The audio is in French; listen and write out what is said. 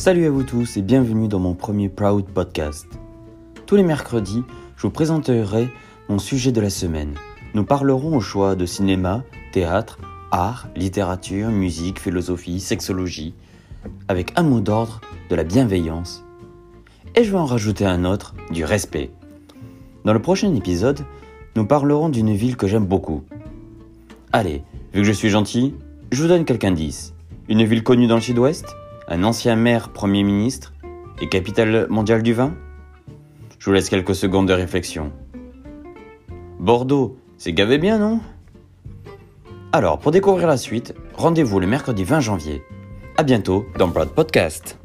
Salut à vous tous et bienvenue dans mon premier Proud Podcast. Tous les mercredis, je vous présenterai mon sujet de la semaine. Nous parlerons au choix de cinéma, théâtre, art, littérature, musique, philosophie, sexologie, avec un mot d'ordre de la bienveillance. Et je vais en rajouter un autre, du respect. Dans le prochain épisode, nous parlerons d'une ville que j'aime beaucoup. Allez, vu que je suis gentil, je vous donne quelques indices. Une ville connue dans le sud-ouest? Un ancien maire Premier ministre Et capitale mondiale du vin? Je vous laisse quelques secondes de réflexion. Bordeaux, c'est gavé bien, non? Alors, pour découvrir la suite, rendez-vous le mercredi 20 janvier. À bientôt dans Broad Podcast.